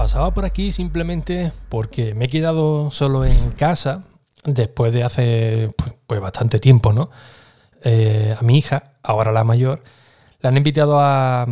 Pasaba por aquí simplemente porque me he quedado solo en casa después de hace pues, pues bastante tiempo, ¿no? Eh, a mi hija, ahora la mayor, la han invitado a,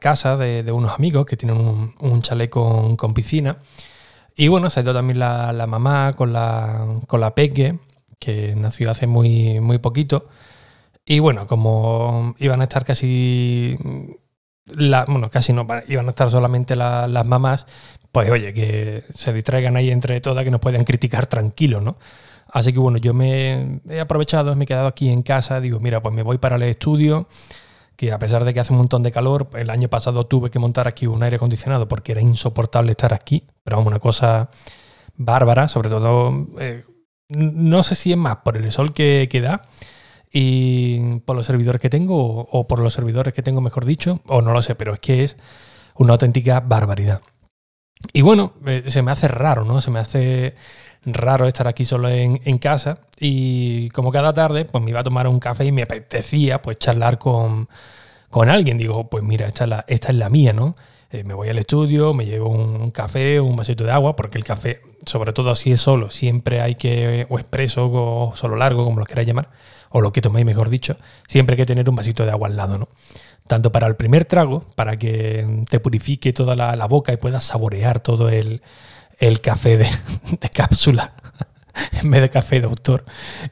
casa de, unos amigos que tienen un, un chalet con, piscina. Y bueno, se ha ido también la, mamá con la, con la peque, que nació hace muy, muy poquito. Y bueno, como iban a estar casi bueno, casi no, iban a estar solamente las mamás, pues oye, que se distraigan ahí entre todas, que nos puedan criticar tranquilos, ¿no? Así que bueno, yo me he aprovechado, me he quedado aquí en casa, digo, mira, pues me voy para el estudio, que a pesar de que hace un montón de calor, el año pasado tuve que montar aquí un aire acondicionado porque era insoportable estar aquí, pero vamos, una cosa bárbara, sobre todo, eh, no sé si es más por el sol que, que da, y por los servidores que tengo, o, por los servidores que tengo, mejor dicho, o no lo sé, pero es que es una auténtica barbaridad. Y bueno, eh, se me hace raro, ¿no? Se me hace raro estar aquí solo en, casa y como cada tarde, pues me iba a tomar un café y me apetecía pues charlar con, con alguien. Digo, pues mira, esta es la, esta es la mía, ¿no? Eh, me voy al estudio, me llevo un café, un vasito de agua, porque el café, sobre todo si es solo, siempre hay que, o expreso, o solo largo, como lo queráis llamar, o lo que toméis, mejor dicho, siempre hay que tener un vasito de agua al lado, ¿no? Tanto para el primer trago, para que te purifique toda la, boca y puedas saborear todo el, café de, cápsula en vez de café de autor.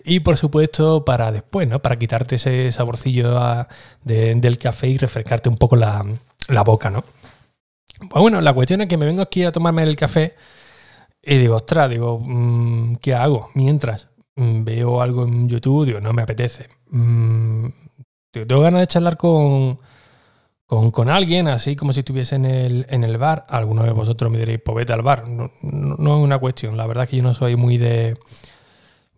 Y por supuesto para después, ¿no? Para quitarte ese saborcillo del café y refrescarte un poco la, la boca, ¿no? Pues bueno, la cuestión es que me vengo aquí a tomarme el café y digo, ostras, digo, mm, ¿qué hago? Mientras veo algo en YouTube, digo, no me apetece. Mm, tengo ganas de charlar con, con, alguien, así como si estuviese en el, en el bar. Algunos de vosotros me diréis, pues vete al bar. No, no, es una cuestión. La verdad es que yo no soy muy de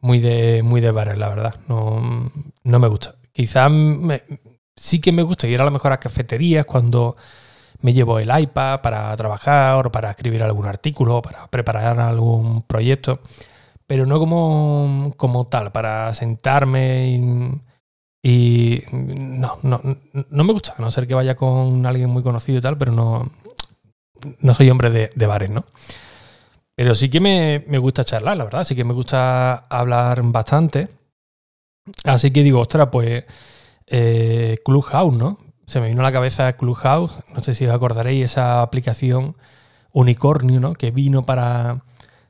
muy de muy de bares, la verdad. No, no me gusta. Quizás sí que me gusta ir a lo mejor a cafeterías cuando me llevo el iPad para trabajar o para escribir algún artículo, para preparar algún proyecto, pero no como, como tal, para sentarme y, no, no, no, me gusta, a no ser que vaya con alguien muy conocido y tal, pero no, no soy hombre de, bares, ¿no? Pero sí que me, gusta charlar, la verdad, sí que me gusta hablar bastante. Así que digo, ostras, pues eh, Clubhouse, ¿no? Se me vino a la cabeza Clubhouse, no sé si os acordaréis, esa aplicación unicornio, ¿no? Que vino para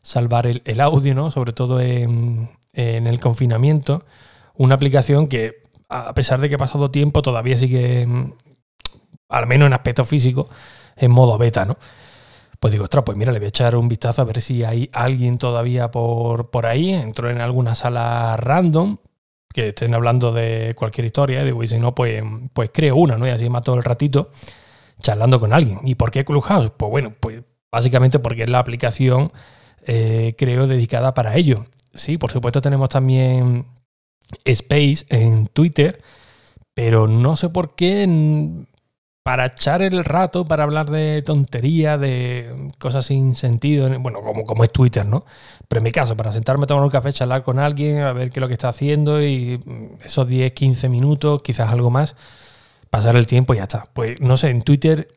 salvar el, audio, ¿no? Sobre todo en, el confinamiento. Una aplicación que, a pesar de que ha pasado tiempo, todavía sigue, al menos en aspecto físico, en modo beta, ¿no? Pues digo, ostras, pues mira, le voy a echar un vistazo a ver si hay alguien todavía por, por ahí. Entró en alguna sala random que estén hablando de cualquier historia, digo, y si no, pues, pues creo una, ¿no? Y así todo el ratito charlando con alguien. ¿Y por qué Clubhouse? Pues bueno, pues básicamente porque es la aplicación, eh, creo, dedicada para ello. Sí, por supuesto tenemos también Space en Twitter, pero no sé por qué para echar el rato, para hablar de tontería, de cosas sin sentido, bueno, como, como es Twitter, ¿no? Pero en mi caso, para sentarme a tomar un café, charlar con alguien, a ver qué es lo que está haciendo y esos 10, 15 minutos, quizás algo más, pasar el tiempo y ya está. Pues no sé, en Twitter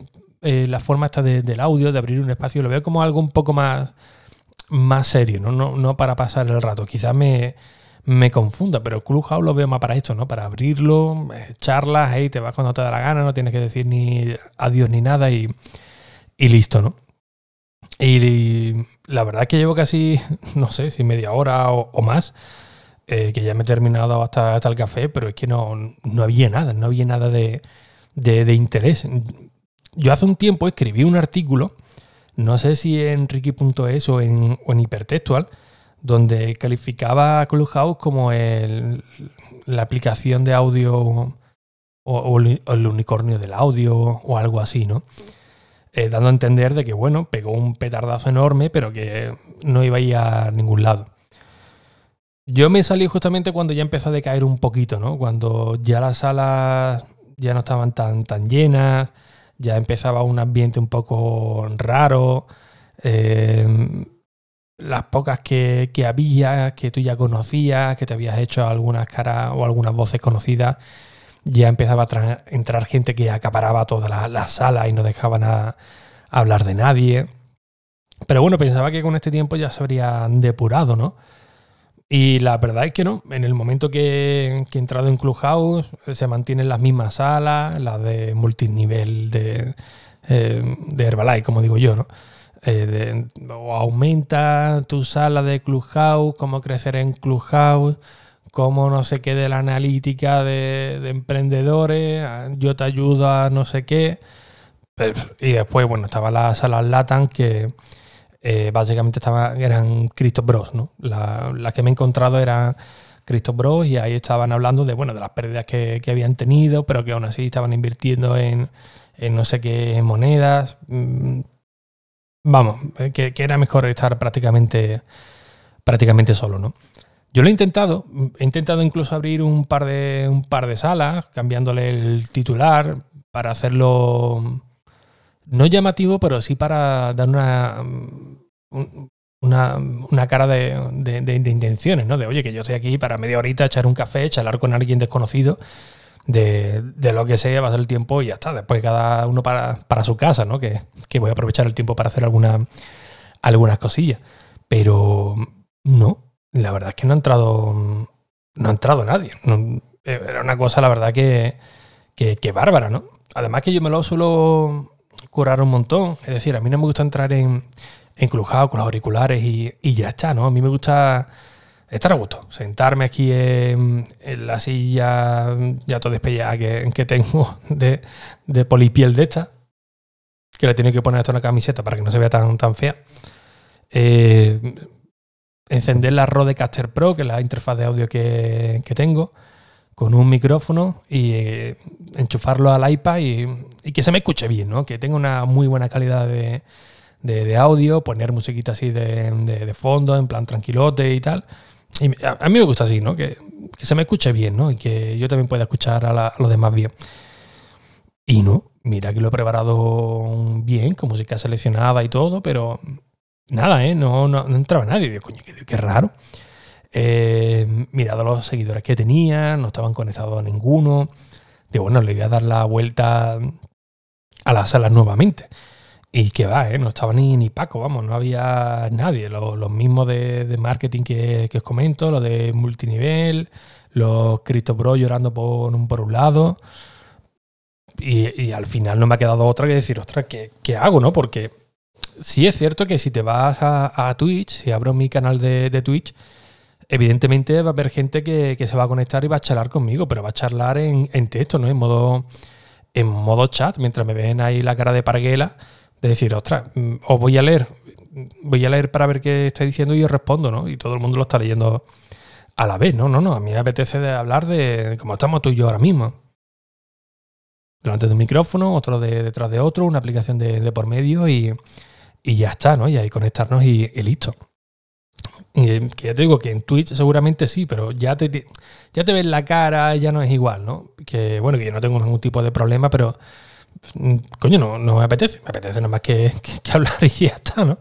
eh, la forma esta del audio, de abrir un espacio, lo veo como algo un poco más, más serio, ¿no? No, no para pasar el rato. Quizás me me confunda, pero Clubhouse lo veo más para esto, ¿no? Para abrirlo, eh, charlas, hey, te vas cuando te da la gana, no tienes que decir ni adiós ni nada y, listo, ¿no? Y, la verdad es que llevo casi, no sé, si media hora o, más, eh, que ya me he terminado hasta, hasta el café, pero es que no, no había nada, no había nada de, interés. Yo hace un tiempo escribí un artículo, no sé si en Ricky.es o en, o en Hipertextual, donde calificaba a Clubhouse como la aplicación de audio o, el unicornio del audio o algo así, ¿no? Eh, dando a entender de que, bueno, pegó un petardazo enorme, pero que no iba a ir a ningún lado. Yo me salí justamente cuando ya empezó a decaer un poquito, ¿no? Cuando ya las salas ya no estaban tan, tan llenas, ya empezaba un ambiente un poco raro. Eh, las pocas que, había, que tú ya conocías, que te habías hecho algunas caras o algunas voces conocidas, ya empezaba a entrar gente que acaparaba toda la, sala y no dejaban a, hablar de nadie. Pero bueno, pensaba que con este tiempo ya se habrían depurado, ¿no? Y la verdad es que no. En el momento que, he entrado en Clubhouse, se mantienen las mismas salas, las de multinivel de, eh, de Herbalife, como digo yo, ¿no? Eh, o aumenta tu sala de Clubhouse, cómo crecer en Clubhouse, cómo no sé qué de la analítica de, de emprendedores, ah, yo te ayudo a no sé qué. Y después, bueno, estaba la sala Latam que eh, básicamente estaba, eran Cristo Bros, ¿no? Las que me he encontrado eran Cristo Bros y ahí estaban hablando de, bueno, de las pérdidas que, habían tenido, pero que aún así estaban invirtiendo en, no sé qué monedas. Vamos, eh, que, era mejor estar prácticamente, prácticamente solo, ¿no? Yo lo he intentado, he intentado incluso abrir un par de, un par de salas, cambiándole el titular para hacerlo no llamativo, pero sí para dar una, una, cara de, intenciones, ¿no? De, oye, que yo estoy aquí para media horita, echar un café, charlar con alguien desconocido de, lo que sea, ser el tiempo y ya está. Después cada uno para, su casa, ¿no? Que, voy a aprovechar el tiempo para hacer alguna, algunas cosillas. Pero no, la verdad es que no ha entrado, no ha entrado nadie. era una cosa, la verdad, que, que bárbara, ¿no? Además que yo me lo suelo curar un montón. Es decir, a mí no me gusta entrar en, enclujado con los auriculares y, ya está, ¿no? A mí me gusta estar a gusto, sentarme aquí en, la silla ya todo despellada que, que tengo de, de, polipiel de esta, que le tiene que poner en una camiseta para que no se vea tan, tan fea. Eh, encender la Rodecaster Pro, que es la interfaz de audio que, que tengo con un micrófono y eh, enchufarlo al iPad y, que se me escuche bien, ¿no? Que tenga una muy buena calidad de, audio, poner musiquita así de, fondo, en plan tranquilote y tal. Y a, mí me gusta así, ¿no? Que, se me escuche bien, ¿no? Y que yo también pueda escuchar a, los demás bien. Y no, mira que lo he preparado bien, con música seleccionada y todo, pero nada, ¿eh? No, no, entraba nadie. Digo, coño, qué raro. Eh, mirado los seguidores que tenía, no estaban conectados a ninguno. De bueno, le voy a dar la vuelta a las salas nuevamente. Y que va, ¿eh? no estaba ni, ni Paco, vamos, no había nadie. Los, mismos de, marketing que, os comento, los de multinivel, los Cristo Bro llorando por un, por un lado. Y, al final no me ha quedado otra que decir, ostras, ¿qué, hago? no Porque sí es cierto que si te vas a, Twitch, si abro mi canal de, de Twitch, evidentemente va a haber gente que, se va a conectar y va a charlar conmigo, pero va a charlar en, texto, ¿no? En modo, en modo chat, mientras me ven ahí la cara de parguela, de decir, ostras, mm, os voy a leer, voy a leer para ver qué está diciendo y os respondo, ¿no? Y todo el mundo lo está leyendo a la vez, ¿no? No, no, a mí me apetece de hablar de cómo estamos tú y yo ahora mismo. Delante de un micrófono, otro de, detrás de otro, una aplicación de, por medio y, ya está, ¿no? Y ahí conectarnos y listo. Que ya te digo que en Twitch seguramente sí, pero ya te, ya te ves la cara, ya no es igual, ¿no? Que bueno, que yo no tengo ningún tipo de problema, pero coño, no, no me apetece. Me apetece nada más que, hablar y ya está, ¿no?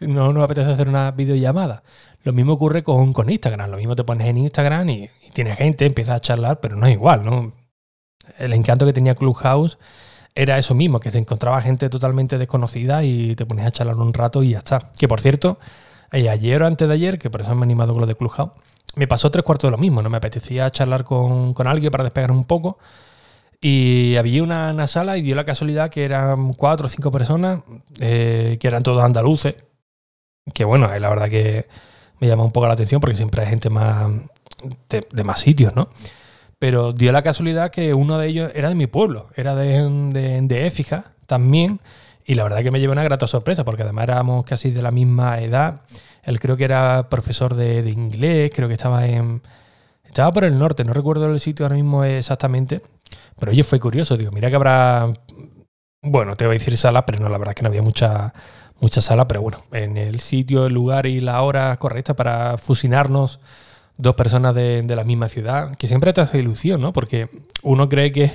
No, me apetece hacer una videollamada. Lo mismo ocurre con, con Instagram. Lo mismo te pones en Instagram y, y tienes gente, empiezas a charlar, pero no es igual, ¿no? El encanto que tenía Clubhouse era eso mismo, que te encontraba gente totalmente desconocida y te ponías a charlar un rato y ya está. Que por cierto, y ayer o antes de ayer, que por eso me he animado con lo de Clubhouse, me pasó tres cuartos de lo mismo. No me apetecía charlar con, alguien para despegar un poco. Y había una, sala y dio la casualidad que eran cuatro o cinco personas, eh, que eran todos andaluces. Que bueno, la verdad que me llama un poco la atención porque siempre hay gente más de, más sitios, ¿no? Pero dio la casualidad que uno de ellos era de mi pueblo, era de, de, de Écija también. Y la verdad que me llevé una grata sorpresa, porque además éramos casi de la misma edad. Él creo que era profesor de, inglés, creo que estaba en. Estaba por el norte, no recuerdo el sitio ahora mismo exactamente. Pero oye, fue curioso, digo, mira que habrá. Bueno, te voy a decir sala, pero no, la verdad es que no había mucha, mucha sala, pero bueno, en el sitio, el lugar y la hora correcta para fusionarnos dos personas de, la misma ciudad, que siempre te hace ilusión, ¿no? Porque uno cree que,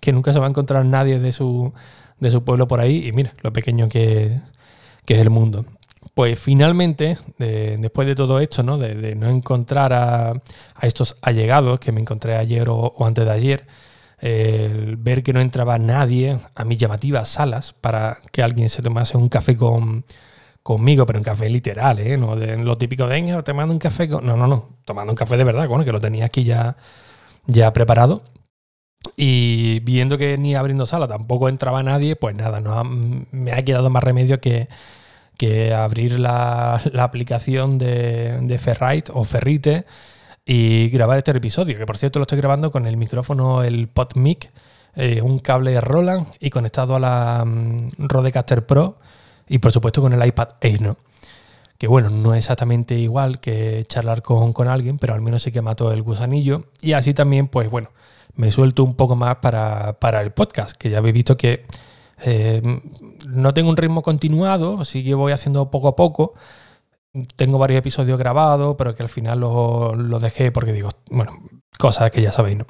que nunca se va a encontrar nadie de su, de su pueblo por ahí y mira lo pequeño que, es el mundo. Pues finalmente, después de todo esto, ¿no? De, no encontrar a, estos allegados que me encontré ayer o, antes de ayer, ver que no entraba nadie a mis llamativas salas para que alguien se tomase un café con, conmigo, pero un café literal, ¿eh? No lo típico de, te mando un café con... No, no, no, tomando un café de verdad, bueno, que lo tenía aquí ya, ya preparado. Y viendo que ni abriendo sala tampoco entraba nadie, pues nada, no me ha quedado más remedio que, que abrir la, aplicación de, Ferrite o Ferrite y grabar este episodio, que por cierto lo estoy grabando con el micrófono, el PodMic, eh, un cable Roland y conectado a la um, Rodecaster Pro y por supuesto con el iPad Air, ¿no? Que bueno, no es exactamente igual que charlar con, con alguien, pero al menos sí que mató el gusanillo. Y así también, pues bueno, me suelto un poco más para, para el podcast, que ya habéis visto que eh, no tengo un ritmo continuado, sí que voy haciendo poco a poco. Tengo varios episodios grabados, pero que al final los dejé porque digo, bueno, cosas que ya sabéis, ¿no?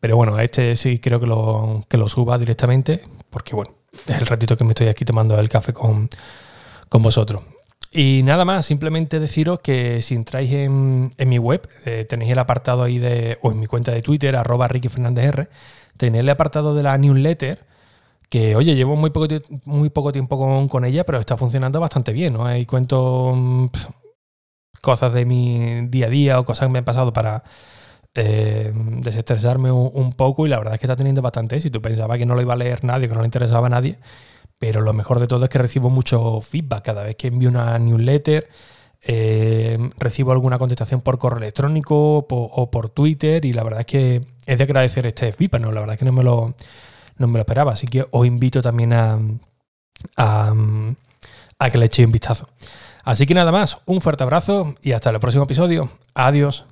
Pero bueno, este sí creo que lo, que lo suba directamente, porque bueno, es el ratito que me estoy aquí tomando el café con, con vosotros. Y nada más, simplemente deciros que si entráis en, mi web, eh, tenéis el apartado ahí de, o en mi cuenta de Twitter, arroba Ricky Fernández R, tenéis el apartado de la newsletter, que oye, llevo muy poco, muy poco tiempo con, ella, pero está funcionando bastante bien, ¿no? Cuento mm, cosas de mi día a día o cosas que me han pasado para eh, desestresarme un, poco y la verdad es que está teniendo bastante éxito. Pensaba que no lo iba a leer nadie, que no le interesaba a nadie, pero lo mejor de todo es que recibo mucho feedback cada vez que envío una newsletter. Eh, recibo alguna contestación por correo electrónico o por Twitter y la verdad es que es de agradecer este feedback, ¿no? La verdad es que no me lo, no me lo esperaba. Así que os invito también a, a, que le echéis un vistazo. Así que nada más, un fuerte abrazo y hasta el próximo episodio. Adiós.